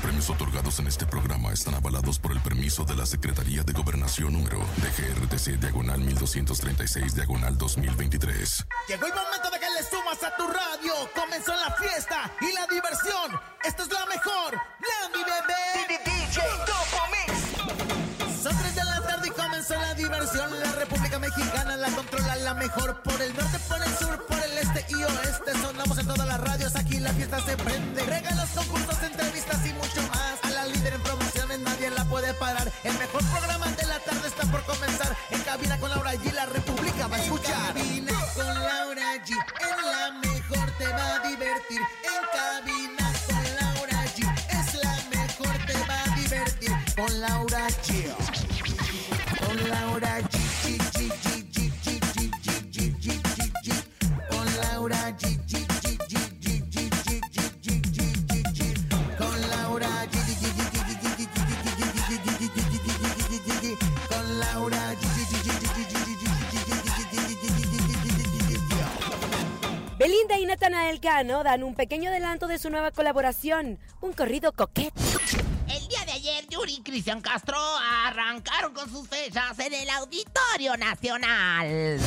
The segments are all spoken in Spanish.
premios otorgados en este programa están avalados por el permiso de la Secretaría de Gobernación número DGRTC diagonal 1236 diagonal 2023. Llegó el momento de que le sumas a tu radio. Comenzó la fiesta y la diversión. Esto es la mejor. La mi bebé. DJ Topo Mix. Son tres de la tarde y comenzó la diversión. La República Mexicana la controla la mejor. Por el norte, por el sur, por el este y oeste. Sonamos en todas las radios. Aquí la fiesta se prende. Regalos, concursos, entrevistas y mucho más. A la líder en promociones nadie la puede parar. El mejor programa de la tarde está por comenzar. En cabina con Laura G. La República va a escuchar. En cabina con Laura G. En la mejor te va a divertir. Belinda y Natanael Cano dan un pequeño adelanto de su nueva colaboración, un corrido coquete. Yuri y Cristian Castro arrancaron con sus fechas en el Auditorio Nacional.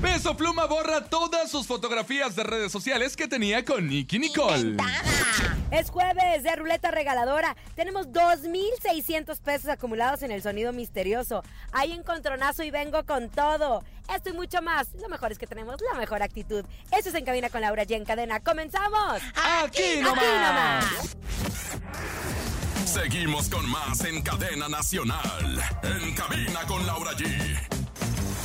Peso Pluma borra todas sus fotografías de redes sociales que tenía con Nicky Nicole. Inventada. Es jueves de ruleta regaladora. Tenemos 2.600 pesos acumulados en el sonido misterioso. Hay encontronazo y vengo con todo. Esto y mucho más. Lo mejor es que tenemos la mejor actitud. Eso es En Cabina con Laura G. En cadena. ¡Comenzamos! Aquí nomás. Aquí nomás. Seguimos con más en cadena nacional. En cabina con Laura G.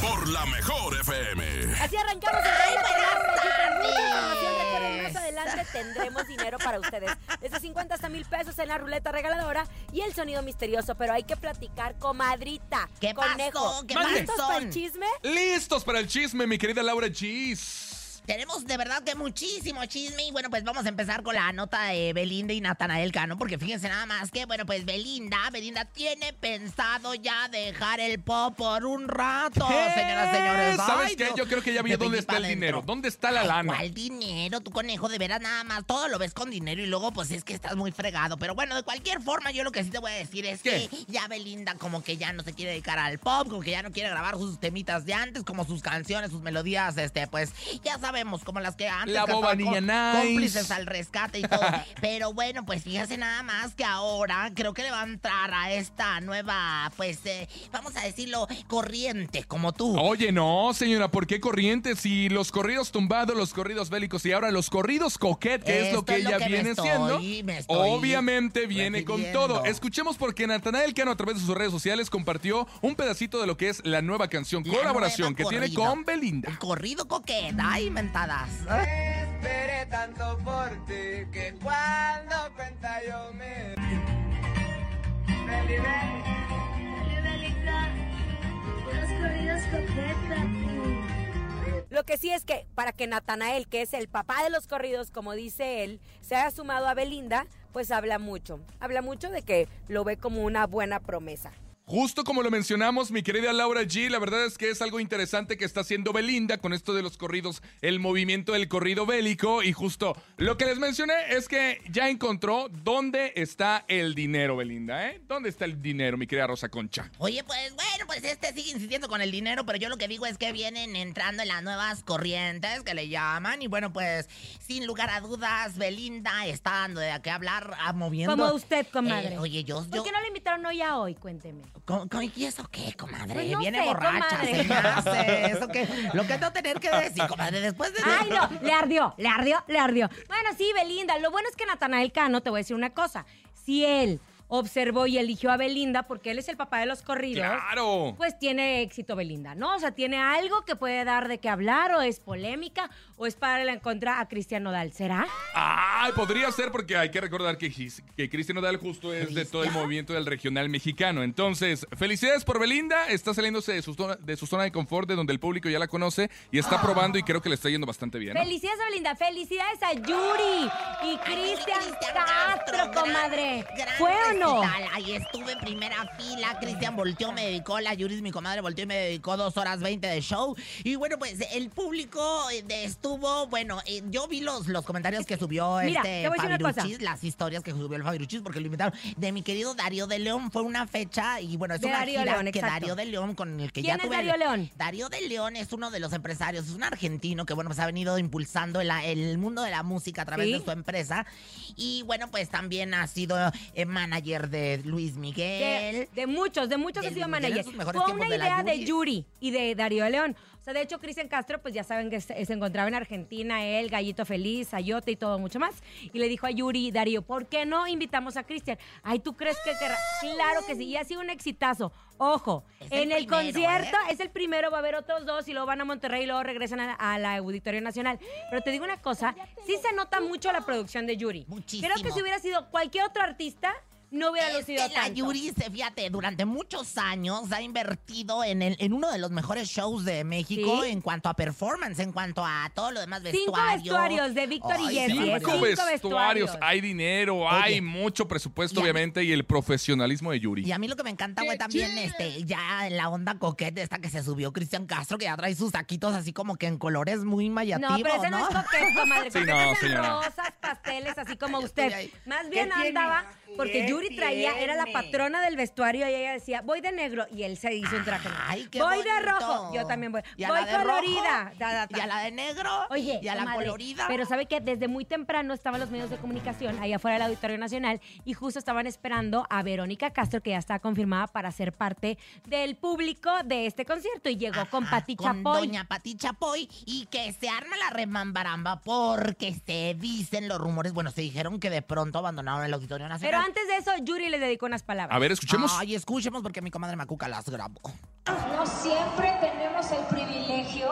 Por la mejor FM. Así arrancamos el baile con Laura G. Con mucha información. Recuerden, más adelante tendremos dinero para ustedes. Desde 50 hasta mil pesos en la ruleta regaladora y el sonido misterioso. Pero hay que platicar, comadrita. ¿Qué conejo. pasó? ¿Qué ¿Listos pasó? para el chisme? Listos para el chisme, mi querida Laura G. Tenemos de verdad que muchísimo chisme y bueno, pues vamos a empezar con la nota de Belinda y Natanael Cano, porque fíjense nada más que, bueno, pues Belinda, Belinda tiene pensado ya dejar el pop por un rato, señoras y señores. ¿Sabes Ay, qué? Yo creo que ya vi De dónde está el dinero. ¿Dónde está la Ay, lana? ¿Cuál dinero? Tu conejo, de veras nada más. Todo lo ves con dinero y luego, pues es que estás muy fregado. Pero bueno, de cualquier forma, yo lo que sí te voy a decir es ¿Qué? que ya Belinda, como que ya no se quiere dedicar al pop, como que ya no quiere grabar sus temitas de antes, como sus canciones, sus melodías, este, pues ya sabemos, como las que antes. La boba niña nice. Cómplices al rescate y todo. Pero bueno, pues fíjese nada más que ahora creo que le va a entrar a esta nueva, pues, eh, vamos a decirlo, corriente, como tú. Oye, no, señora, ¿por qué corrientes? Si los corridos tumbados, los corridos bélicos y ahora los corridos coquet, que es lo que es lo ella que me viene estoy- siendo, me obviamente viene con todo. Escuchemos porque Natanael Cano a través de sus redes sociales compartió un pedacito de lo que es la nueva canción, La colaboración nueva que tiene con Belinda. Corrido coqueta, ay, mentadas. Esperé tanto por ti que cuando cuenta yo me Beli, Beli. Los corridos coquetas. Lo que sí es que para que Natanael, que es el papá de los corridos, como dice él, se haya sumado a Belinda, pues habla mucho. Habla mucho de que lo ve como una buena promesa. Justo como lo mencionamos, mi querida Laura G, la verdad es que es algo interesante que está haciendo Belinda con esto de los corridos, el movimiento del corrido bélico. Y justo lo que les mencioné es que ya encontró dónde está el dinero, Belinda, ¿eh? ¿Dónde está el dinero, mi querida Rosa Concha? Oye, pues bueno, pues este sigue insistiendo con el dinero, pero yo lo que digo es que vienen entrando en las nuevas corrientes que le llaman. Y bueno, pues sin lugar a dudas, Belinda está dando de qué hablar, ah, moviendo. Como usted, comadre. Eh, oye, yo. ¿Por yo qué no le invitaron hoy a hoy? Cuénteme. ¿Cómo- cómo- ¿Y eso qué, comadre? Pues no Viene sé, borracha, comadre. se me hace. ¿Eso qué? Lo que no tener que decir, comadre, después de... Ay, no, le ardió, le ardió, le ardió. Bueno, sí, Belinda, lo bueno es que Natanael Cano, te voy a decir una cosa. Si él observó y eligió a Belinda porque él es el papá de los corridos, ¡Claro! pues tiene éxito Belinda, ¿no? O sea, tiene algo que puede dar de qué hablar, o es polémica, o es para la en contra a Cristian Nodal. ¿Será? Ay, podría ser porque hay que recordar que, que Cristian Odal justo es de todo el movimiento del regional mexicano. Entonces, felicidades por Belinda. Está saliéndose de su, zona, de su zona de confort, de donde el público ya la conoce y está probando y creo que le está yendo bastante bien. ¿no? Felicidades a Belinda, felicidades a Yuri y Cristian Castro, comadre. ¿Fue o no Cuéntalo. ¿Qué tal? Ahí estuve en primera fila. Cristian volteó, me dedicó. La Yuris, mi comadre, volteó y me dedicó dos horas 20 de show. Y bueno, pues el público eh, de- estuvo. Bueno, eh, yo vi los, los comentarios que subió Mira, este. Fabiruchis, las historias que subió el Fabiruchis, porque lo invitaron. De mi querido Darío de León. Fue una fecha y bueno, es De una Darío gira León, que exacto. Darío de León, con el que ¿Quién ya es tuve. el- Darío León? Darío de León es uno de los empresarios, es un argentino que, bueno, pues ha venido impulsando el, el mundo de la música a través Sí. de su empresa. Y bueno, pues también ha sido eh, manager de Luis Miguel. de muchos, de muchos ha sido manager. Fue una idea de Yuri. Yuri y de Darío León. O sea, de hecho, Cristian Castro, pues ya saben que se, se encontraba en Argentina, él, Gallito Feliz, Ayote y todo mucho más. Y le dijo a Yuri Darío, ¿por qué no invitamos a Cristian? Ay, ¿tú crees que querrá? Claro que sí, y ha sido un exitazo. Ojo, Es el en el primero, concierto ¿eh? es el primero, va a haber otros dos y luego van a Monterrey y luego regresan a, a la Auditorio Nacional. Pero te digo una cosa, sí se nota mucho la producción de Yuri. Muchísimo. Creo que si hubiera sido cualquier otro artista, no hubiera Es lucido que la tanto. Yuri, se- fíjate, durante muchos años ha invertido en, el- en uno de los mejores shows de México ¿Sí? en cuanto a performance, en cuanto a todo lo demás Cinco vestuario. vestuarios de Víctor y Jessy. Cinco. Cinco vestuarios, vestuarios. hay dinero, Oye. hay mucho presupuesto, Y a mí- obviamente, y el profesionalismo de Yuri. Y a mí lo que me encanta, güey, también, este, ya en la onda coquete esta que se subió Cristian Castro, que ya trae sus saquitos así como que en colores muy mayativos, No, pero ese no, es coquete, comadre. Sí, no, rosas, pasteles, así como usted. Más bien ¿Qué tiene? Porque ¿Qué Yuri traía, era la patrona del vestuario y ella decía, voy de negro, y él se hizo un traje. negro. Ay, qué voy de rojo, yo también voy. ¿Y a voy la de colorida. rojo? Y a la de negro. Oye, y a la colorida. Pero sabe que desde muy temprano estaban los medios de comunicación ahí afuera del Auditorio Nacional y justo estaban esperando a Verónica Castro, que ya está confirmada para ser parte del público de este concierto. Y llegó con Pati con Chapoy. Doña Pati Chapoy y que se arma la remambaramba porque se dicen los rumores, bueno, se dijeron que de pronto abandonaron el Auditorio Pero Nacional. Antes de eso, Yuri le dedicó unas palabras. A ver, escuchemos. Ay, escuchemos porque mi comadre Macuca las grabó. No siempre tenemos el privilegio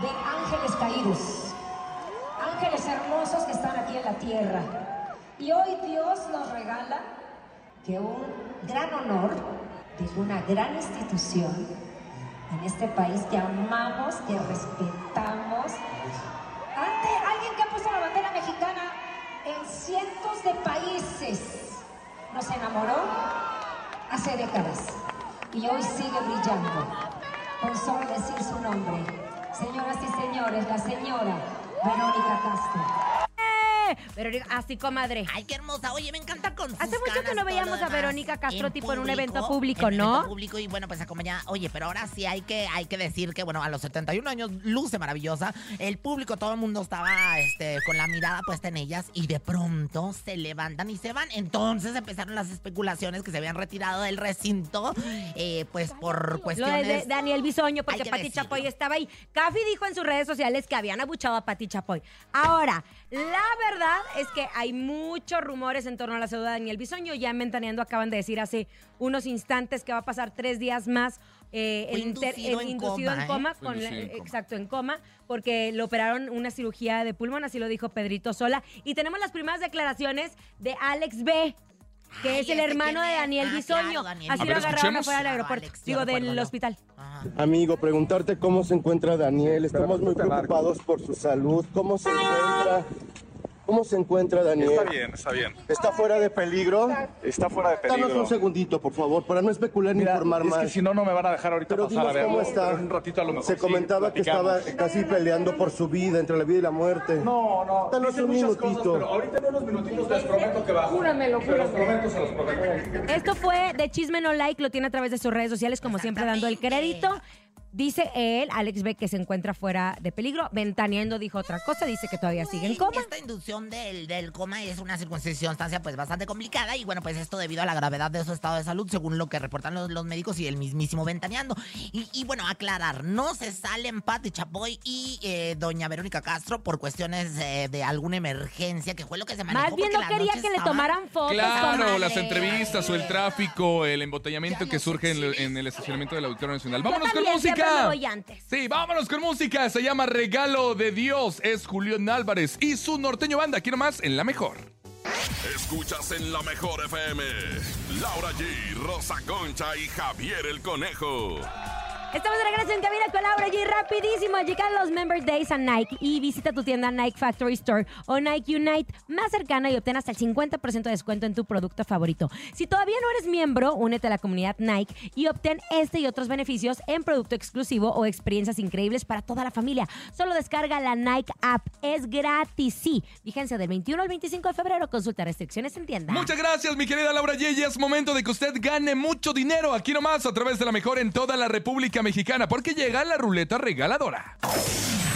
de ángeles caídos, ángeles hermosos que están aquí en la tierra. Y hoy Dios nos regala que un gran honor de una gran institución en este país que amamos, que respetamos, ante alguien que ha puesto la bandera mexicana en cientos de países, nos enamoró hace décadas y hoy sigue brillando. Con solo decir su nombre, señoras y señores, la señora Verónica Castro. Verónica, así comadre. Ay, qué hermosa. Oye, me encanta con sus Hace mucho que no veíamos a. Verónica Castro tipo en un evento público, en ¿no? evento público y bueno, pues acompañada. Oye, pero ahora sí hay que, hay que decir que, bueno, a los 71 años luce maravillosa. El público, todo el mundo estaba este, con la mirada puesta en ellas y de pronto se levantan y se van. Entonces empezaron las especulaciones que se habían retirado del recinto, eh, pues por Lo de, cuestiones... Daniel Bisoño, porque Pati decirlo. Chapoy estaba ahí. Cafi dijo en sus redes sociales que habían abuchado a Pati Chapoy. Ahora, la verdad es que hay muchos rumores en torno a la salud de Daniel Bisoño. Ya en Ventaneando acaban de decir hace unos instantes que va a pasar tres días más eh, inter- inducido el en inducido coma, en coma. Fue con la- inducido en coma. Exacto, en coma, porque le operaron una cirugía de pulmón, así lo dijo Pedrito Sola. Y tenemos las primeras declaraciones de Alex B. Que Ay, es el ¿ese hermano de? Daniel Ah, Bisoño. claro, Daniel Así lo agarraron afuera del Claro, aeropuerto, Alex, digo, del hospital. Ajá. Amigo, preguntarte cómo se encuentra Daniel. Estamos muy preocupados por su salud. ¿Cómo se encuentra? ¿Cómo se encuentra Daniel? Está bien, está bien. ¿Está fuera de peligro? Está fuera de Danos peligro. un segundito, por favor, para no especular ni Mira, informar es más. que si no, no me van a dejar ahorita Pero pasar a dinos verlo. cómo está. Un ratito a lo mejor Se sí, comentaba que estaba casi peleando por su vida, entre la vida y la muerte. No, no, Danos un minutito. cosas, pero ahorita en unos minutitos les prometo que bajo. Júramelo, Se los prometo, se los prometo. Esto fue de Chisme No Like, lo tiene a través de sus redes sociales, como siempre dando el crédito. Dice él, Alex B, que se encuentra fuera de peligro. Ventaneando dijo otra cosa, dice que todavía sigue en coma. Esta inducción del, del coma es una circunstancia pues bastante complicada y bueno, pues esto debido a la gravedad de su estado de salud, según lo que reportan los, los médicos y el mismísimo Ventaneando. Y, y, bueno, aclarar, no se salen Pati Chapoy y eh, doña Verónica Castro por cuestiones eh, de alguna emergencia, que fue lo que se manejó. Más bien no la quería que le tomaran fotos. Claro, las entrevistas o el tráfico, el embotellamiento Ya que surge en en el estacionamiento del Auditorio Nacional. ¡Vámonos con también siempre me música! voy antes. Sí, vámonos con música. Se llama Regalo de Dios. Es Julián Álvarez y su norteño banda. Aquí nomás en la mejor. Escuchas en la mejor FM. Laura G, Rosa Concha y Javier el Conejo. Estamos de regreso en Cabina con Laura G. Rapidísimo, llegan los Member Days a Nike y visita tu tienda Nike Factory Store o Nike Unite más cercana y obtén hasta el 50% de descuento en tu producto favorito. Si todavía no eres miembro, únete a la comunidad Nike y obtén este y otros beneficios en producto exclusivo o experiencias increíbles para toda la familia. Solo descarga la Nike app, es gratis, sí. Vigencia del 21 al 25 de febrero, consulta restricciones en tienda. Muchas gracias, mi querida Laura G. Ya Es momento de que usted gane mucho dinero aquí nomás a través de la mejor en toda la República Mexicana, porque llega la ruleta regaladora.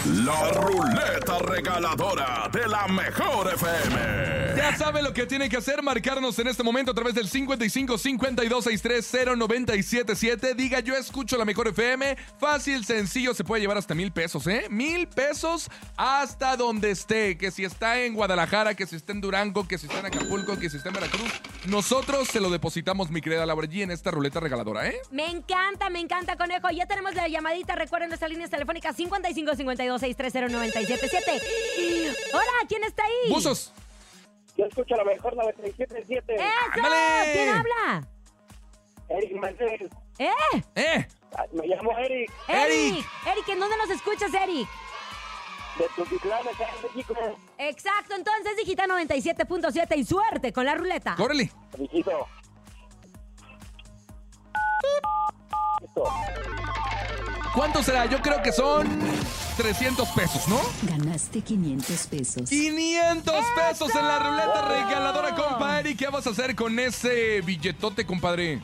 La ruleta regaladora de la mejor FM. Ya sabe lo que tiene que hacer, marcarnos en este momento a través del 55 52 63 0977. Diga yo escucho la mejor FM. Fácil, sencillo, se puede llevar hasta mil pesos, ¿eh? Mil pesos hasta donde esté. Que si está en Guadalajara, que si está en Durango, que si está en Acapulco, que si está en Veracruz. Nosotros se lo depositamos, mi querida Laura G, en esta ruleta regaladora, ¿eh? Me encanta, me encanta, conejo. Ya tenemos la llamadita. Recuerden nuestras líneas telefónicas 55 52 630 977. Hola, ¿quién está ahí? Buzos. Yo escucho la mejor 97.7. ¡Eso! ¡Ándale! ¿Quién habla? Eric Mercedes. ¿Eh? ¿Eh? Ah, Me llamo Eric, Eric. Eric, ¿en dónde nos escuchas, Eric? de Tultitlán, acá en México. Exacto, entonces digita 97.7 y suerte con la ruleta. Córrele. Mijito. Listo. ¿Cuánto será? Yo creo que son 300 pesos, ¿no? Ganaste 500 pesos. 500 pesos en la ruleta regaladora, compa Eric. ¿Qué vas a hacer con ese billetote, compadre?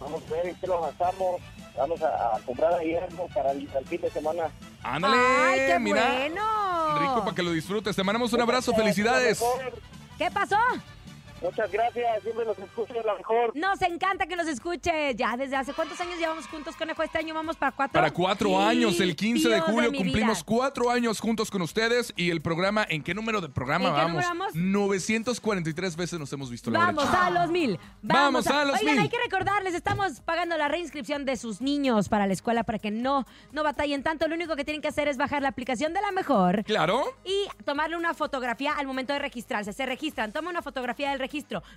Vamos a ver en qué lo gastamos. Vamos a, a comprar ahí algo para el, el fin de semana. Ándale, ¡Ay, qué mira. bueno! Rico para que lo disfrutes. Te mandamos un abrazo, felicidades. ¿Qué pasó? Muchas gracias, siempre los escucho la mejor. Nos encanta que nos escuche. Ya desde hace cuántos años llevamos juntos, conejo. Este año vamos para cuatro. Para cuatro Sí, años, el 15 de julio cumplimos vida. cuatro años juntos con ustedes y el programa, ¿en qué número de programa ¿En qué vamos? número vamos? 943 veces nos hemos visto. Laura Vamos a los mil. Vamos a los Oigan, mil. hay que recordarles, estamos pagando la reinscripción de sus niños para la escuela para que no, no batallen tanto. Lo único que tienen que hacer es bajar la aplicación de la mejor. Claro. Y tomarle una fotografía al momento de registrarse. Se registran, toman una fotografía del registro,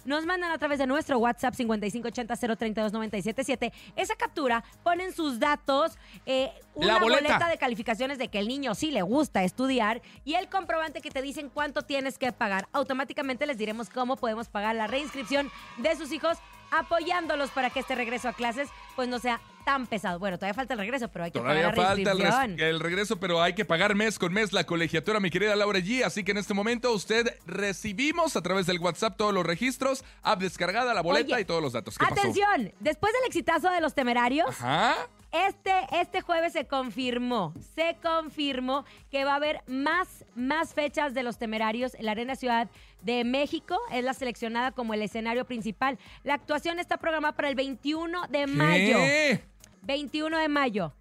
nos mandan a través de nuestro WhatsApp 5580-032-977 esa captura, ponen sus datos, eh, La una boleta. de calificaciones de que el niño sí le gusta estudiar y el comprobante que te dicen cuánto tienes que pagar. Automáticamente les diremos cómo podemos pagar la reinscripción de sus hijos apoyándolos para que este regreso a clases pues no sea tan pesado. Bueno, todavía falta el regreso, pero hay que Todavía pagar la falta el, el regreso, pero hay que pagar mes con mes la colegiatura, mi querida Laura G. Así que en este momento usted recibimos a través del WhatsApp todos los registros, app descargada, la boleta Oye, y todos los datos. ¿Qué pasó? Atención, después del exitazo de los temerarios, Ajá. Este, este jueves se confirmó, se confirmó que va a haber más, más fechas de los temerarios en la Arena Ciudad de México. Es la seleccionada como el escenario principal. La actuación está programada para el 21 de mayo. ¿Qué? 21 de mayo.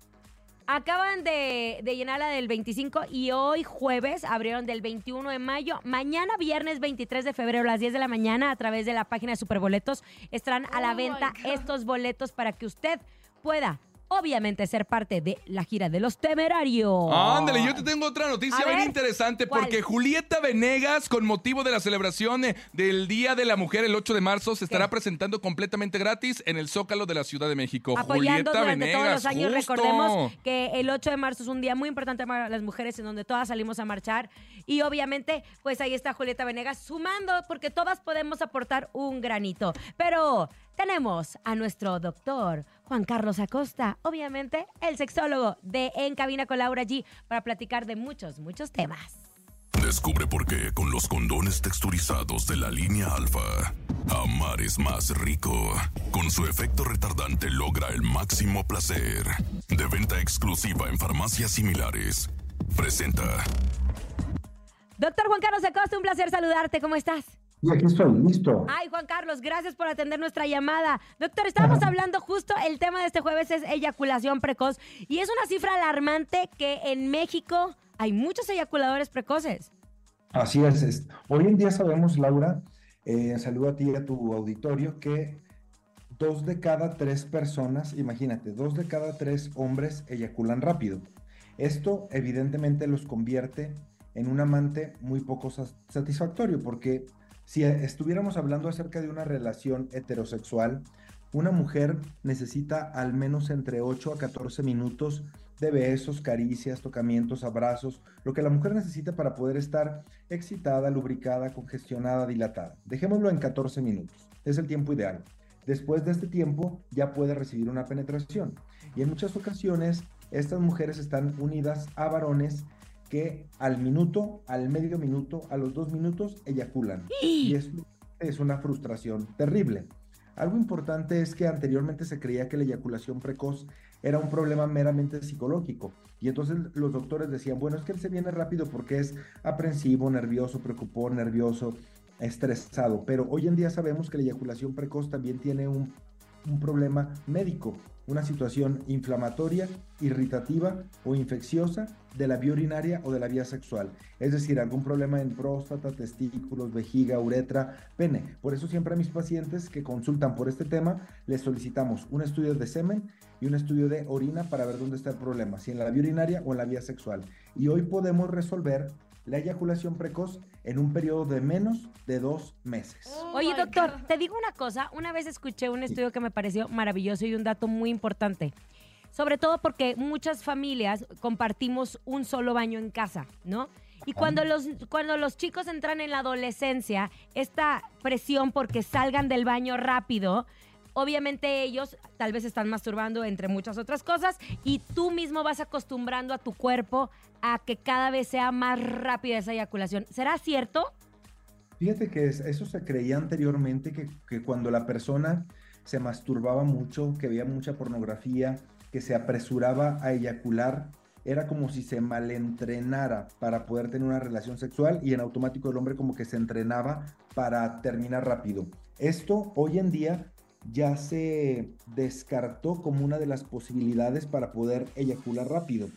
Acaban de, de llenar la del 25 y hoy jueves abrieron del 21 de mayo. Mañana viernes 23 de febrero a las 10 de la mañana a través de la página de Superboletos estarán a la venta estos boletos para que usted pueda obviamente ser parte de la gira de los temerarios. Ándale, yo te tengo otra noticia bien interesante ¿cuál? porque Julieta Venegas, con motivo de la celebración eh, del Día de la Mujer el 8 de marzo, se estará presentando completamente gratis en el Zócalo de la Ciudad de México. apoyando Julieta durante Venegas, todos los años. justo. Recordemos que el 8 de marzo es un día muy importante para las mujeres en donde todas salimos a marchar y obviamente pues ahí está Julieta Venegas sumando porque todas podemos aportar un granito. Pero tenemos a nuestro doctor Juan Carlos Acosta, obviamente el sexólogo de En Cabina con Laura G para platicar de muchos, muchos temas. Descubre por qué con los condones texturizados de la línea alfa, amar es más rico. Con su efecto retardante logra el máximo placer. De venta exclusiva en farmacias similares. Presenta. Doctor Juan Carlos Acosta, un placer saludarte, ¿cómo estás? Y aquí estoy, listo. Ay, Juan Carlos, gracias por atender nuestra llamada. Doctor, estábamos hablando justo, el tema de este jueves es eyaculación precoz y es una cifra alarmante que en México hay muchos eyaculadores precoces. Así es. es- Hoy en día sabemos, Laura, eh, saludo a ti y a tu auditorio, que dos de cada tres personas, imagínate, dos de cada tres hombres eyaculan rápido. Esto evidentemente los convierte en un amante muy poco satisfactorio, porque si estuviéramos hablando acerca de una relación heterosexual, una mujer necesita al menos entre 8 a 14 minutos de besos, caricias, tocamientos, abrazos, lo que la mujer necesita para poder estar excitada, lubricada, congestionada, dilatada. Dejémoslo en 14 minutos, es el tiempo ideal. Después de este tiempo ya puede recibir una penetración. Y en muchas ocasiones estas mujeres están unidas a varones que al minuto, al medio minuto, a los dos minutos eyaculan. Y eso es una frustración terrible. Algo importante es que anteriormente se creía que la eyaculación precoz era un problema meramente psicológico. Y entonces los doctores decían, bueno, es que él se viene rápido porque es aprensivo, nervioso, preocupado, nervioso, estresado. Pero hoy en día sabemos que la eyaculación precoz también tiene un, un problema médico una situación inflamatoria, irritativa o infecciosa de la vía urinaria o de la vía sexual. Es decir, algún problema en próstata, testículos, vejiga, uretra, pene. Por eso siempre a mis pacientes que consultan por este tema les solicitamos un estudio de semen y un estudio de orina para ver dónde está el problema, si en la vía urinaria o en la vía sexual. Y hoy podemos resolver la eyaculación precoz en un periodo de menos de dos meses. Oh Oye, doctor, te digo una cosa. Una vez escuché un estudio que me pareció maravilloso y un dato muy importante. Sobre todo porque muchas familias compartimos un solo baño en casa, ¿no? Y cuando los, cuando los chicos entran en la adolescencia, esta presión porque salgan del baño rápido obviamente ellos tal vez están masturbando entre muchas otras cosas y tú mismo vas acostumbrando a tu cuerpo a que cada vez sea más rápida esa eyaculación. ¿Será cierto? Fíjate que eso se creía anteriormente, que, que cuando la persona se masturbaba mucho, que veía mucha pornografía, que se apresuraba a eyacular, era como si se malentrenara para poder tener una relación sexual y en automático el hombre como que se entrenaba para terminar rápido. Esto hoy en día ya se descartó como una de las posibilidades para poder eyacular rápido.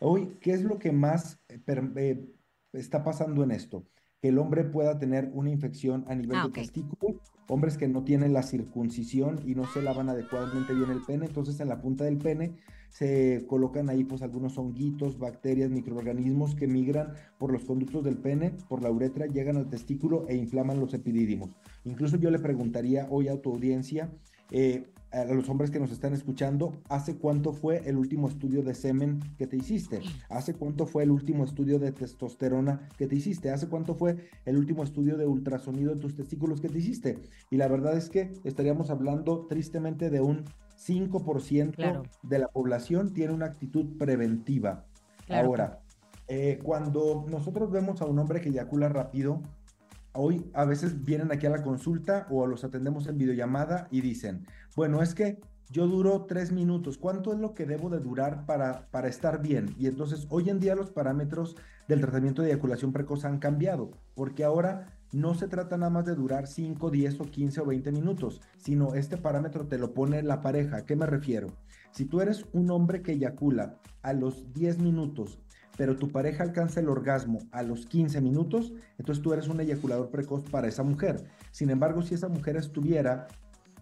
Hoy, ¿qué es lo que más eh, eh, está pasando en esto? Que el hombre pueda tener una infección a nivel ah, de testículo, hombres que no tienen la circuncisión y no se lavan adecuadamente bien el pene, entonces en la punta del pene se colocan ahí pues algunos honguitos, bacterias, microorganismos que migran por los conductos del pene, por la uretra, llegan al testículo e inflaman los epidídimos. Incluso yo le preguntaría hoy a tu audiencia, eh, a los hombres que nos están escuchando, ¿hace cuánto fue el último estudio de semen que te hiciste? ¿Hace cuánto fue el último estudio de testosterona que te hiciste? ¿Hace cuánto fue el último estudio de ultrasonido en tus testículos que te hiciste? Y la verdad es que estaríamos hablando tristemente de un 5% de la población tiene una actitud preventiva. Ahora, eh, cuando nosotros vemos a un hombre que eyacula rápido, hoy a veces vienen aquí a la consulta o los atendemos en videollamada y dicen, bueno, es que yo duro tres minutos, ¿cuánto es lo que debo de durar para, para estar bien? Y entonces hoy en día los parámetros del tratamiento de eyaculación precoz han cambiado, porque ahora no se trata nada más de durar 5, 10 o 15 o 20 minutos, sino este parámetro te lo pone la pareja. ¿A qué me refiero? Si tú eres un hombre que eyacula a los 10 minutos, pero tu pareja alcanza el orgasmo a los 15 minutos, entonces tú eres un eyaculador precoz para esa mujer. Sin embargo, si esa mujer estuviera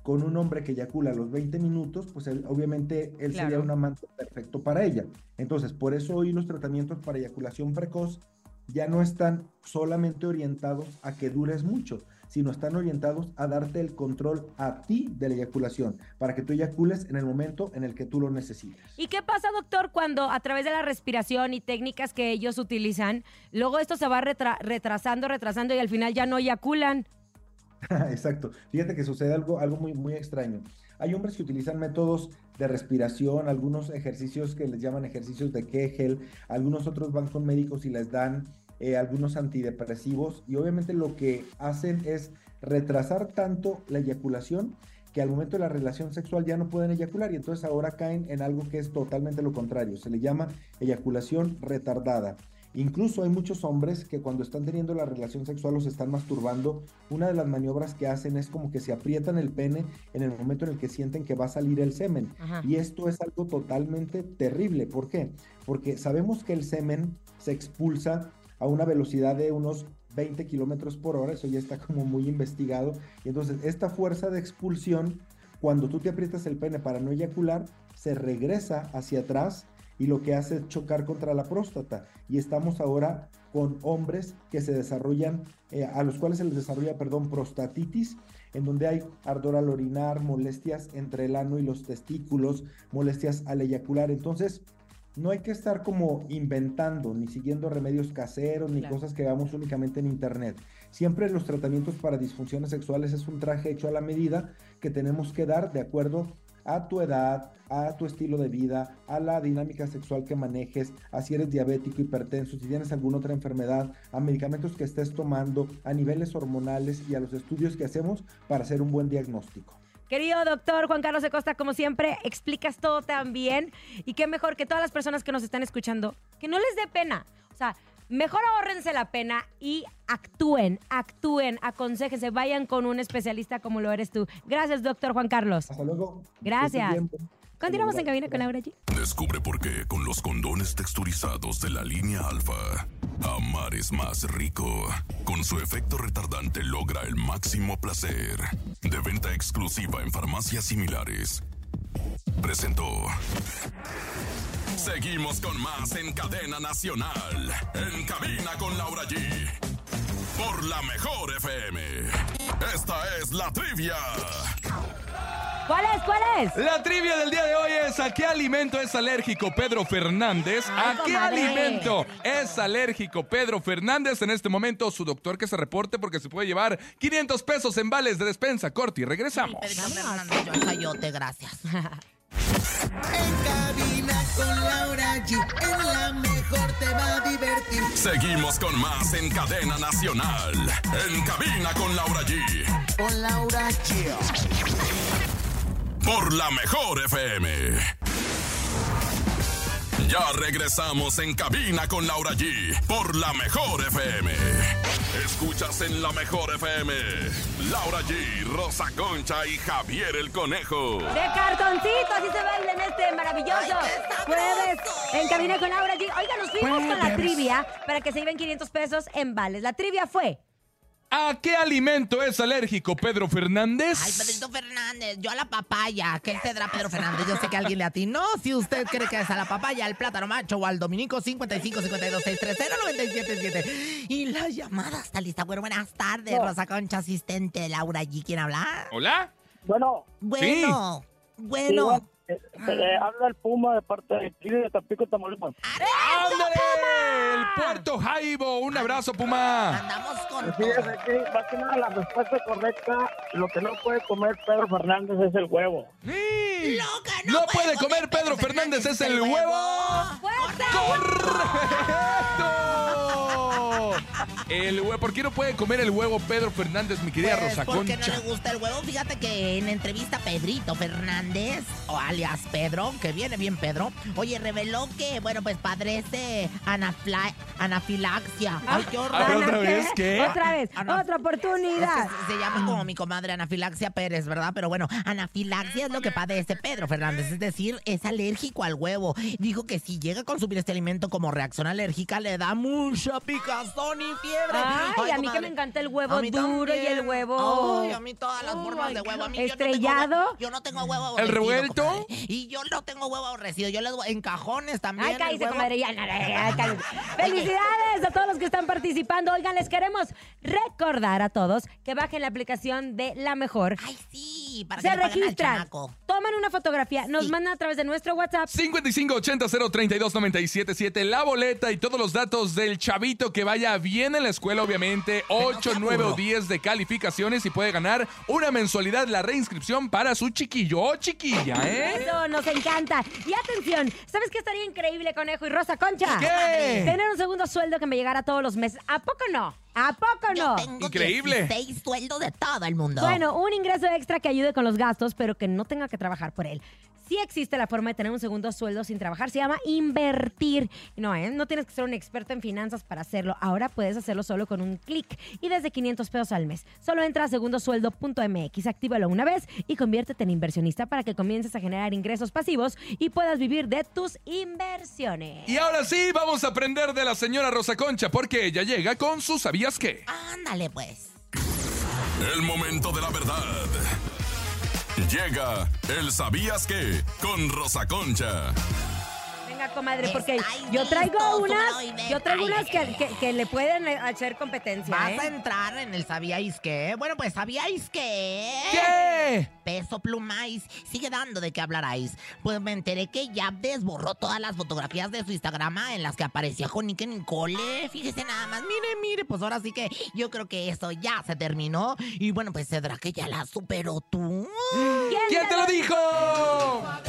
con un hombre que eyacula a los 20 minutos, pues obviamente él sería un amante perfecto para ella. Entonces, por eso hoy los tratamientos para eyaculación precoz ya no están solamente orientados a que dures mucho, sino están orientados a darte el control a ti de la eyaculación, para que tú eyacules en el momento en el que tú lo necesitas. ¿Y qué pasa, doctor, cuando a través de la respiración y técnicas que ellos utilizan, luego esto se va retrasando, retrasando y al final ya no eyaculan? Exacto. Fíjate que sucede algo, algo muy, muy extraño. Hay hombres que utilizan métodos de respiración, algunos ejercicios que les llaman ejercicios de Kegel, algunos otros van con médicos y les dan eh, algunos antidepresivos y obviamente lo que hacen es retrasar tanto la eyaculación que al momento de la relación sexual ya no pueden eyacular y entonces ahora caen en algo que es totalmente lo contrario, se le llama eyaculación retardada. Incluso hay muchos hombres que cuando están teniendo la relación sexual o se están masturbando, una de las maniobras que hacen es como que se aprietan el pene en el momento en el que sienten que va a salir el semen. Y esto es algo totalmente terrible. ¿Por qué? Porque sabemos que el semen se expulsa a una velocidad de unos 20 kilómetros por hora, eso ya está como muy investigado. Y entonces esta fuerza de expulsión, cuando tú te aprietas el pene para no eyacular, se regresa hacia atrás y lo que hace es chocar contra la próstata. Y estamos ahora con hombres que se desarrollan, eh, a los cuales se les desarrolla, perdón, prostatitis, en donde hay ardor al orinar, molestias entre el ano y los testículos, molestias al eyacular. Entonces, no hay que estar como inventando, ni siguiendo remedios caseros, ni Claro. cosas que vemos únicamente en internet. Siempre los tratamientos para disfunciones sexuales es un traje hecho a la medida que tenemos que dar de acuerdo a tu edad, a tu estilo de vida, a la dinámica sexual que manejes, a si eres diabético, hipertenso, si tienes alguna otra enfermedad, a medicamentos que estés tomando, a niveles hormonales y a los estudios que hacemos para hacer un buen diagnóstico. Querido doctor Juan Carlos de Costa, como siempre, explicas todo tan bien. Y qué mejor que todas las personas que nos están escuchando, que no les dé pena. O sea, mejor ahórrense la pena y actúen, actúen, aconsejense, vayan con un especialista como lo eres tú. Gracias, doctor Juan Carlos. Hasta luego. Gracias. Continuamos en cabina con Laura G. Descubre por qué con los condones texturizados de la línea alfa, amar es más rico. Con su efecto retardante logra el máximo placer. De venta exclusiva en farmacias similares. Presentó. Seguimos con más en cadena nacional. En cabina con Laura G. Por la mejor FM. Esta es la trivia. ¿Cuál es? ¿Cuál es? La trivia del día de hoy es ¿a qué alimento es alérgico Pedro Fernández? ¿A qué comadre. alimento es alérgico Pedro Fernández? En este momento su doctor que se reporte porque se puede llevar 500 pesos en vales de despensa. Corti, regresamos. Pedrito Fernández, yo al chayote, gracias. En cabina con Laura G. En la mejor te va a divertir. Seguimos con más en cadena nacional. En cabina con Laura G. Con Laura G. Por la mejor FM. Ya regresamos en cabina con Laura G. Por la mejor FM. Escuchas en la mejor FM. Laura G, Rosa Concha y Javier el Conejo. De cartoncito, así se baila en este maravilloso jueves en Cabina con Laura G. Oiga, nos fuimos con la trivia para que se lleven 500 pesos en vales. La trivia fue... ¿A qué alimento es alérgico Pedro Fernández? Ay, Pedrito Fernández, yo a la papaya. ¿Qué tendrá Pedro Fernández? Yo sé que alguien le atinó. Si usted cree que es a la papaya, al plátano macho o al dominico 55 52 630 977. Y la llamada está lista. Bueno, buenas tardes, Rosa Concha, asistente Laura G. ¿Quién habla? ¿Hola? Bueno, Bueno, sí, bueno. Eh, eh, habla el Puma de parte de Chile de Tampico, Tamaulipas. ¡Ándale! El Puerto Jaibo. Un abrazo, Puma. Andamos con Sí, es que, más que nada, la respuesta correcta, lo que no puede comer Pedro Fernández es el huevo. Sí. Lo que No puede comer Pedro Fernández es el huevo. ¡Correcto! El huevo. ¿Por qué no puede comer el huevo Pedro Fernández, mi querida Pues, Rosa porque no Concha? le gusta el huevo. Fíjate que en entrevista Pedrito Fernández, o alias Pedro, que viene bien Pedro, oye, reveló que, bueno, pues padece anafla- anafilaxia. Ay, qué horror. ¿otra ¿Ana vez qué? Otra vez, Ana- otra Es oportunidad. que se llama como mi comadre Anafilaxia Pérez, ¿verdad? Pero bueno, anafilaxia es lo que padece Pedro Fernández, es decir, es alérgico al huevo. Dijo que si llega a consumir este alimento como reacción alérgica, le da mucha picazón y fiebre. Ay, a mí que me encanta el huevo duro y el huevo Ay, a mí todas las formas de huevo. A mí yo no tengo estrellado. Yo no tengo huevo ¿El revuelto? Y yo no tengo huevo aborrecido. Yo les doy en cajones también. Ay, cállese, comadre. ya, ya, ya, ya, cállese. Felicidades a todos los que están participando. Oigan, les queremos recordar a todos que bajen la aplicación de La Mejor. Ay, sí, para Se que registran, toman una fotografía, nos mandan a través de nuestro WhatsApp. 5580-032-977, la boleta y todos los datos del chavito que vaya bien en la escuela, obviamente. 8, 9 o 10 de calificaciones y puede ganar una mensualidad, la reinscripción para su chiquillo o chiquilla, ¿eh? Eso nos encanta. Y atención, ¿sabes qué estaría increíble, Conejo y Rosa Concha? ¿Qué? Tener un segundo sueldo que me llegara todos los meses. ¿A poco no? ¿A poco Yo no? tengo Increíble. 16 sueldos de todo el mundo. Bueno, un ingreso extra que ayude con los gastos, pero que no tenga que trabajar por él. Sí existe la forma de tener un segundo sueldo sin trabajar, se llama invertir. No, ¿eh? no tienes que ser un experto en finanzas para hacerlo. Ahora puedes hacerlo solo con un clic y desde 500 pesos al mes. Solo entra a segundosueldo.mx, actívalo una vez y conviértete en inversionista para que comiences a generar ingresos pasivos y puedas vivir de tus inversiones. Y ahora sí, vamos a aprender de la señora Rosa Concha porque ella llega con sus ¿sabías qué? Ándale, pues. El momento de la verdad. Llega el ¿Sabías qué? Con Rosa Concha. Comadre, porque yo traigo unas, yo traigo unas que, que- que le pueden eh, hacer competencia, ¿Vas ¿eh? a entrar en el ¿Sabíais qué? Bueno, pues ¿sabíais qué? ¿Qué? Peso plumáis. Sigue dando de qué hablaráis. Pues me enteré que ya desborró todas las fotografías de su Instagram en las que aparecía con Nick Nicole. Fíjese nada más. Mire, mire, pues ahora sí que yo creo que eso ya se terminó. Y bueno, pues Cedra que ya la superó tú. ¿Quién te lo dijo?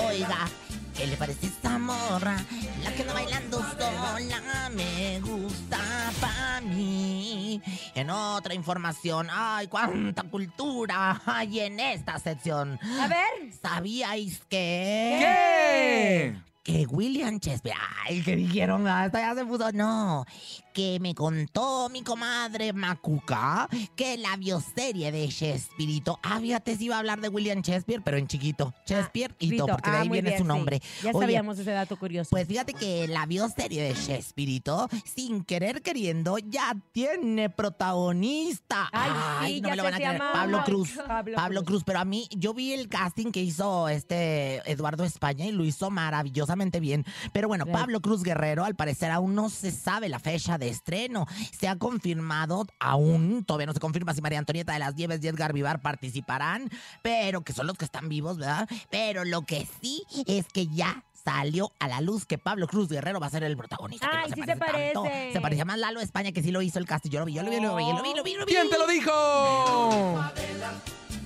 Oiga, ¿qué le parece esta morra? La que anda bailando sola me gusta pa' mí. En otra información, ay, cuánta cultura hay en esta sección. A ver. ¿Sabíais que? ¿Qué? Que William Shakespeare, ay, que dijeron, Ah, esta ya se puso, no, que me contó mi comadre Macuca que la bioserie de Shakespeare, ah, fíjate, si iba a hablar de William Shakespeare, pero en chiquito, Shakespeare y Vito, porque de ah, ahí viene bien, su sí. nombre. Ya Oye, sabíamos ese dato curioso. Pues fíjate que la bioserie de Shakespeare, sin querer queriendo, ya tiene protagonista. Ay, sí, no ya me lo van a creer. Pablo Ay, Cruz. Pablo Pablo, Cruz. Cruz. pero a mí, yo vi el casting que hizo este Eduardo España y lo hizo maravillosamente bien. Pero bueno. Pablo Cruz Guerrero, al parecer, aún no se sabe la fecha de estreno. Se ha confirmado, aún, todavía no se confirma si María Antonieta de las Nieves y Edgar Vivar participarán, pero que son los que están vivos, ¿verdad? Pero lo que sí es que ya salió a la luz que Pablo Cruz Guerrero va a ser el protagonista. que no Ay, sí se tanto. parece. Se parecía más Lalo España que sí lo hizo el casting. Yo lo vi, yo lo vi, yo lo vi, yo lo vi, lo vi, lo vi. ¿Quién te lo dijo?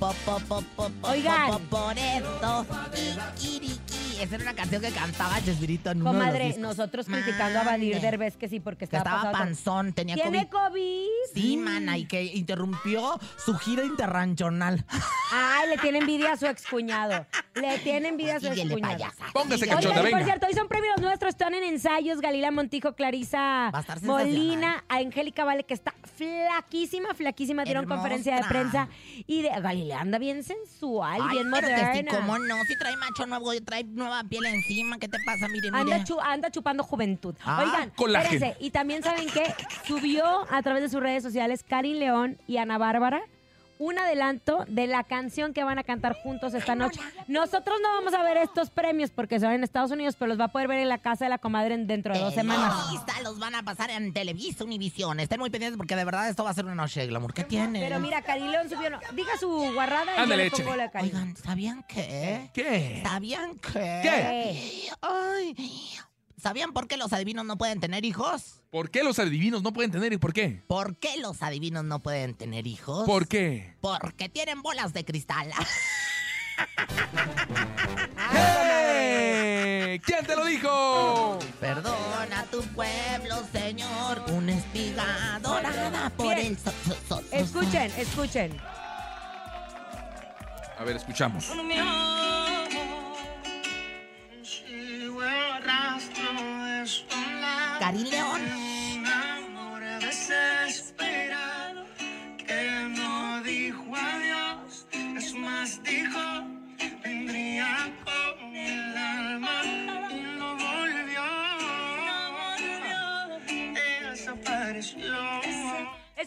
Oigan. po, po, por esto. Esa era una canción que cantaba Chespirito en uno de los Comadre, nosotros criticando a Valir Mande. Derbez que sí, porque Que estaba, estaba panzón, tenía ¿Tiene COVID. COVID? Sí, mana, y que interrumpió su gira interranchonal. Ay, le tiene envidia a su excuñado. Le tiene envidia a su excuñado. payasa. Póngase cachonda, y por venga. cierto, hoy son premios nuestros, están en ensayos, Galila Montijo, Clarisa Molina, Angélica Vale, que está flaquísima, flaquísima, dieron Hermosa. conferencia de prensa y de Galila anda bien sensual, Ay, bien pero que moderna. sí, cómo no, si trae macho nuevo, trae nueva piel encima, ¿qué te pasa? Mire, mire. Anda, chu- anda chupando juventud. Ah, Oigan, colágeno. espérense, y también saben que subió a través de sus redes sociales Karin León y Ana Bárbara un adelanto de la canción que van a cantar juntos esta noche. Nosotros no vamos a ver estos premios porque se van en Estados Unidos, pero los va a poder ver en la casa de la comadre en- dentro de dos semanas. Televisa, los van a pasar en Televisa Univisión. Estén muy pendientes porque de verdad esto va a ser una noche de glamour. ¿Qué tiene? Pero mira, Karin León subió, no, diga su guarrada y Ándale, yo le pongo la. Oigan, ¿sabían qué? ¿Qué? ¿Sabían qué? ¿Qué? Ay, ¿sabían por qué los adivinos no pueden tener hijos? ¿Por qué los adivinos no pueden tener y por qué? ¿Por qué los adivinos no pueden tener hijos? ¿Por qué? Porque tienen bolas de cristal. ¡Eh! ¿Quién te lo dijo? Perdona a tu pueblo, Señor, una espiga dorada por Bien. el so- so- so- so- Escuchen, escuchen. A ver, escuchamos. Karin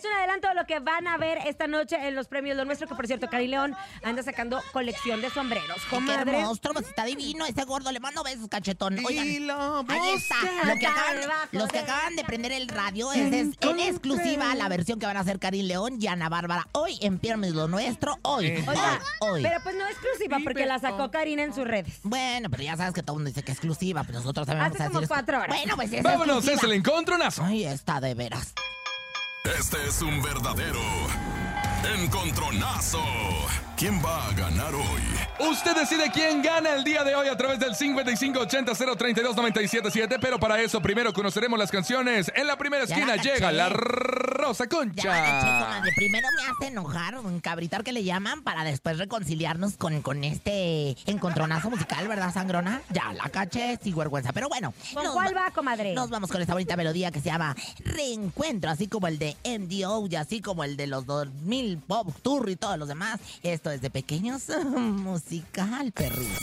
Es un adelanto de lo que van a ver esta noche en los premios Lo Nuestro, que por cierto, Cari León anda sacando colección de sombreros. Qué pues está divino ese gordo. Le mando besos, cachetón. Oigan, Y lo ahí está. Lo que acaban- los que de- acaban de prender el radio es, es en exclusiva la versión que van a hacer Karin León y Ana Bárbara. Hoy en Piermes lo nuestro. Hoy. Eh. Oiga, hoy. pero pues no exclusiva porque la sacó Karina en sus redes. Bueno, pero ya sabes que todo el mundo dice que es exclusiva, pero nosotros también Hace vamos a como decir. cuatro horas. Bueno, pues es Vámonos, es el encontronazo. Ay, está de veras. Este es un verdadero encontronazo. ¿Quién va a ganar hoy? Usted decide quién gana el día de hoy a través del 5580-032-977. Pero para eso, primero conoceremos las canciones. En la primera esquina llega la Rosa Ya, Concha. comadre. Primero me hace enojar un cabritar que le llaman para después reconciliarnos con, con este encontronazo musical, ¿verdad, Sangrona? Ya la caché, sin vergüenza. Pero bueno. ¿Con cuál va- comadre? Nos vamos con esta bonita melodía que se llama Reencuentro, así como el de MDO y así como el de los 2000 Pop Tour y todos los demás. Esto es de pequeños musical, perris.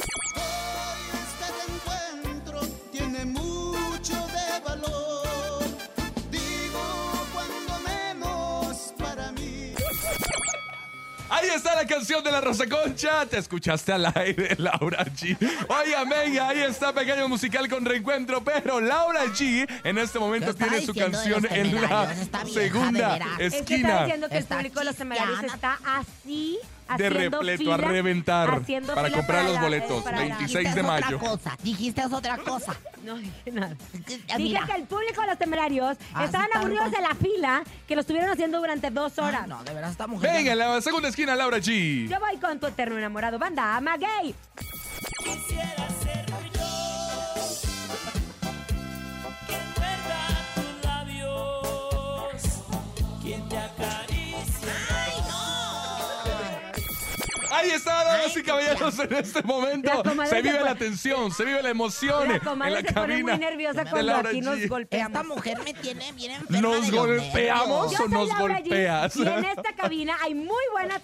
Ahí está la canción de la Rosa Concha. Te escuchaste al aire, Laura G. Oiga, venga, ahí está pequeño musical con reencuentro. Pero Laura G en este momento ¿Qué está tiene su canción los en la segunda veras. Es que está esquina. diciendo que el Está público de los temerarios está así, De repleto a reventar haciendo para comprar los la- boletos. para la- 26 Dijiste de otra mayo. cosa. Dijiste otra cosa. No dije nada. Dije mira. que el público de los temerarios Así estaban aburridos de la fila que lo estuvieron haciendo durante dos horas. Ay, no, de veras, esta mujer. Venga, en la segunda esquina, Laura G. Yo voy con tu eterno enamorado, banda Maguey. Quisiera Ahí está, damas y caballeros, en este momento. Se vive pone- la tensión, se vive la emoción La en comadre la se pone cabina. muy nerviosa cuando Laura aquí nos G. golpeamos. Esta mujer me tiene bien enferma ¿Nos de los golpeamos o soy nos Laura G, golpeas? Y en esta cabina hay muy buena.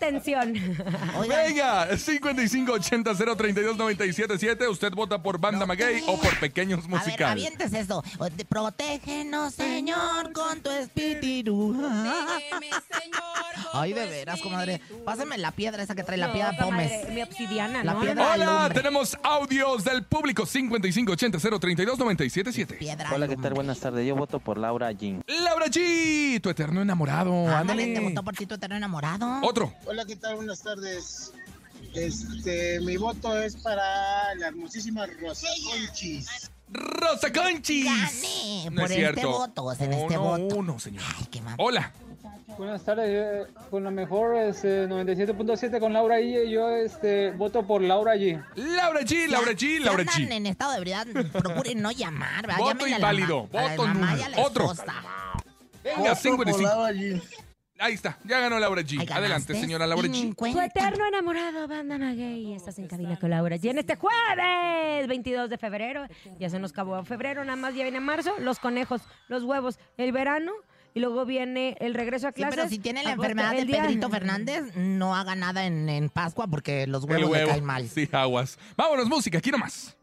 Oigan, Venga, 5580-032-977. Usted vota por Banda Maguey o por Pequeños a ver, avientes esto. O- de- Protégenos, Señor, con tu espíritu. Ay, de veras, comadre. Pásame la piedra esa que trae la Mi obsidiana, La ¿no? piedra Hola, alumbre. tenemos audios del público 5580-032-977. Piedra Hola, ¿qué tal? alumbre. Buenas tardes. Yo voto por Laura Jean. Laura G, tu eterno enamorado. Ándale, te Ándale. votó por ti tu eterno enamorado. Otro. Hola, ¿qué tal? Buenas tardes. Este, mi voto es para la hermosísima Rosa Conchis. Rosa Conchis. Gané No por es este cierto. voto, en este Uno, voto. uno, señor. Ay, qué mal. Hola. Buenas tardes, eh, con la mejor es, eh, 97.7 con Laura G. Yo este, voto por Laura G. Laura G, Laura G, Si Laura andan G. en estado de ebriedad, procuren no llamar. ¿verdad? Voto Llámenle a la inválido, ma- a la voto nulo. Otro. Venga, 55. Ahí está, ya ganó Laura G. Adelante, señora Laura G. Tu eterno enamorado, banda Maguey. Estás en cabina con Laura. Y en este jueves, 22 de febrero, ya se nos acabó febrero, nada más ya viene marzo, los conejos, los huevos, el verano, y luego viene el regreso a Sí, clases. pero si tiene la enfermedad de día- Pedrito Fernández, no haga nada en, en Pascua porque los huevos le huevo. caen mal. Sí, aguas. Vámonos, música, aquí nomás.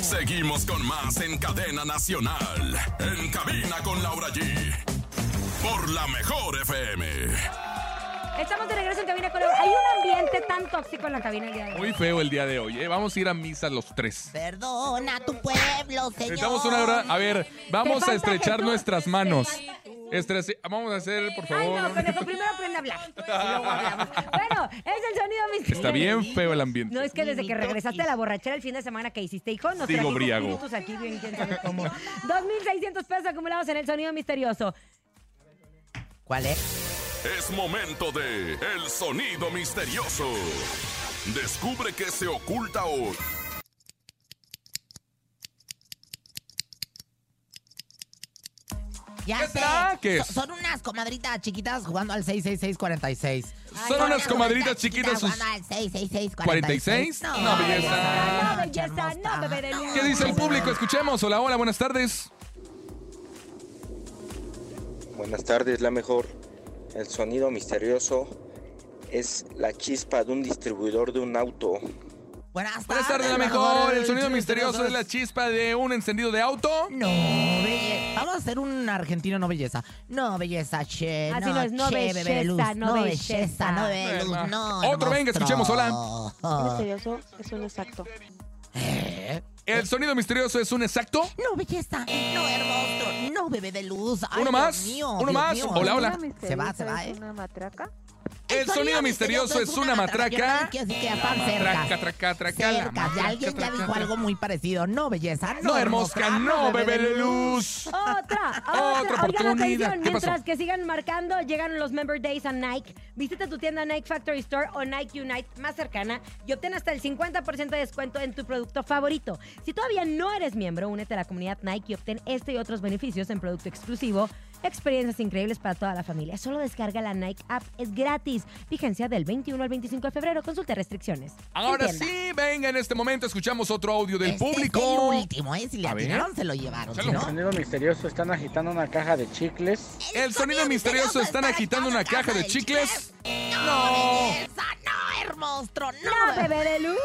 Seguimos con más en cadena nacional. En cabina con Laura G. Por la mejor FM. Estamos de regreso en cabina con. Hay un ambiente tan tóxico en la cabina el día de hoy. Muy feo el día de hoy, ¿eh? Vamos a ir a misa los tres. Perdona tu pueblo, señor. Necesitamos una hora. A ver, vamos a estrechar Jesús. nuestras manos. Estrese- Vamos a hacer, por Ay, favor. no, conejo, primero aprende a hablar. y luego hablamos. Bueno, es el sonido misterioso. Está bien feo el ambiente. No, es que desde que regresaste a la borrachera el fin de semana que hiciste, hijo, nos Sigo briago. aquí, bien, quién sabe cómo. 2.600 pesos acumulados en el sonido misterioso. ¿Cuál es? Es momento de El Sonido Misterioso. Descubre qué se oculta hoy. Ya ¿Qué sé. Son unas comadritas chiquitas jugando al 66646. Son unas comadritas chiquitas. sus- Jugando al 66646. 46. No, belleza. No, belleza, no, bebé de luz. ¿Qué dice el público? Escuchemos. Hola, hola, buenas tardes. Buenas tardes, la mejor. El sonido misterioso es la chispa de un distribuidor de un auto. Buenas tardes. Buenas tardes, la mejor. El sonido misterioso es la chispa de un encendido de auto. No, belleza. Vamos a hacer un argentino no belleza. No, belleza, che. Así no es, no che, belleza, bebé luz. no no belleza. no bebé luz, no. Otro, venga, escuchemos, hola. hola. misterioso es un exacto. El sonido misterioso es un exacto. No, belleza, no, hermoso, no, bebé de luz. Ay, Uno Dios más, mío, uno Dios más. mío. Hola, hola. Se va, se va, ¿eh? ¿Es una matraca? El sonido misterioso es una matraca. Que. Traca, traca, traca. Cerca, alguien ya dijo algo muy parecido. No, belleza, no, No, hermosca, no, bebé de luz. Otra, Otra otra, oportunidad. Mientras que sigan marcando, llegan los Member Days a Nike. Visita tu tienda Nike Factory Store o Nike Unite más cercana y obtén hasta el 50% de descuento en tu producto favorito. Si todavía no eres miembro, únete a la comunidad Nike y obtén este y otros beneficios en producto exclusivo, experiencias increíbles para toda la familia. Solo descarga la Nike app, es gratis. Vigencia del 21 al 25 de febrero. Consulta restricciones. Ahora sí, venga, en este momento escuchamos otro audio del Este público. es el último, ¿eh? Si le atinaron, se lo llevaron. El no, sonido misterioso están agitando una caja de chicles. El sonido misterioso están agitando una caja de chicles. No, belleza, no, monstruo. No, La bebé de luz.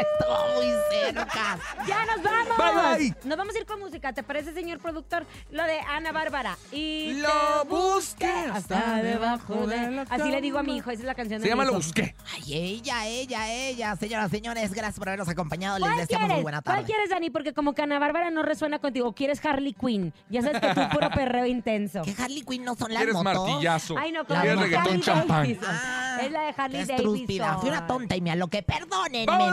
Estuvo muy cerca. Ya nos vamos. Bye, bye. Nos vamos a ir con música. ¿Te parece, señor productor? Lo de Ana Bárbara. Y Lo busqué hasta debajo de la Así le digo a mi hijo. Esa es la canción de Se llama Lo. Busqué. Ay, ella, ella, ella. Señoras, señores, gracias por habernos acompañado. Les ¿Cuál deseamos quieres? muy buena ¿Cuál tarde. quieres, Dani? Porque como que Ana Bárbara no resuena contigo. ¿Quieres Harley Quinn? Ya sabes que tú puro perreo intenso. Que Harley Quinn no son las ¿Quieres motos. martillazo? Ay, no, La ¿Quieres que reggaetón Harley champán? Ah, es la de Qué Harley. Davidson. Fui una tonta y me lo que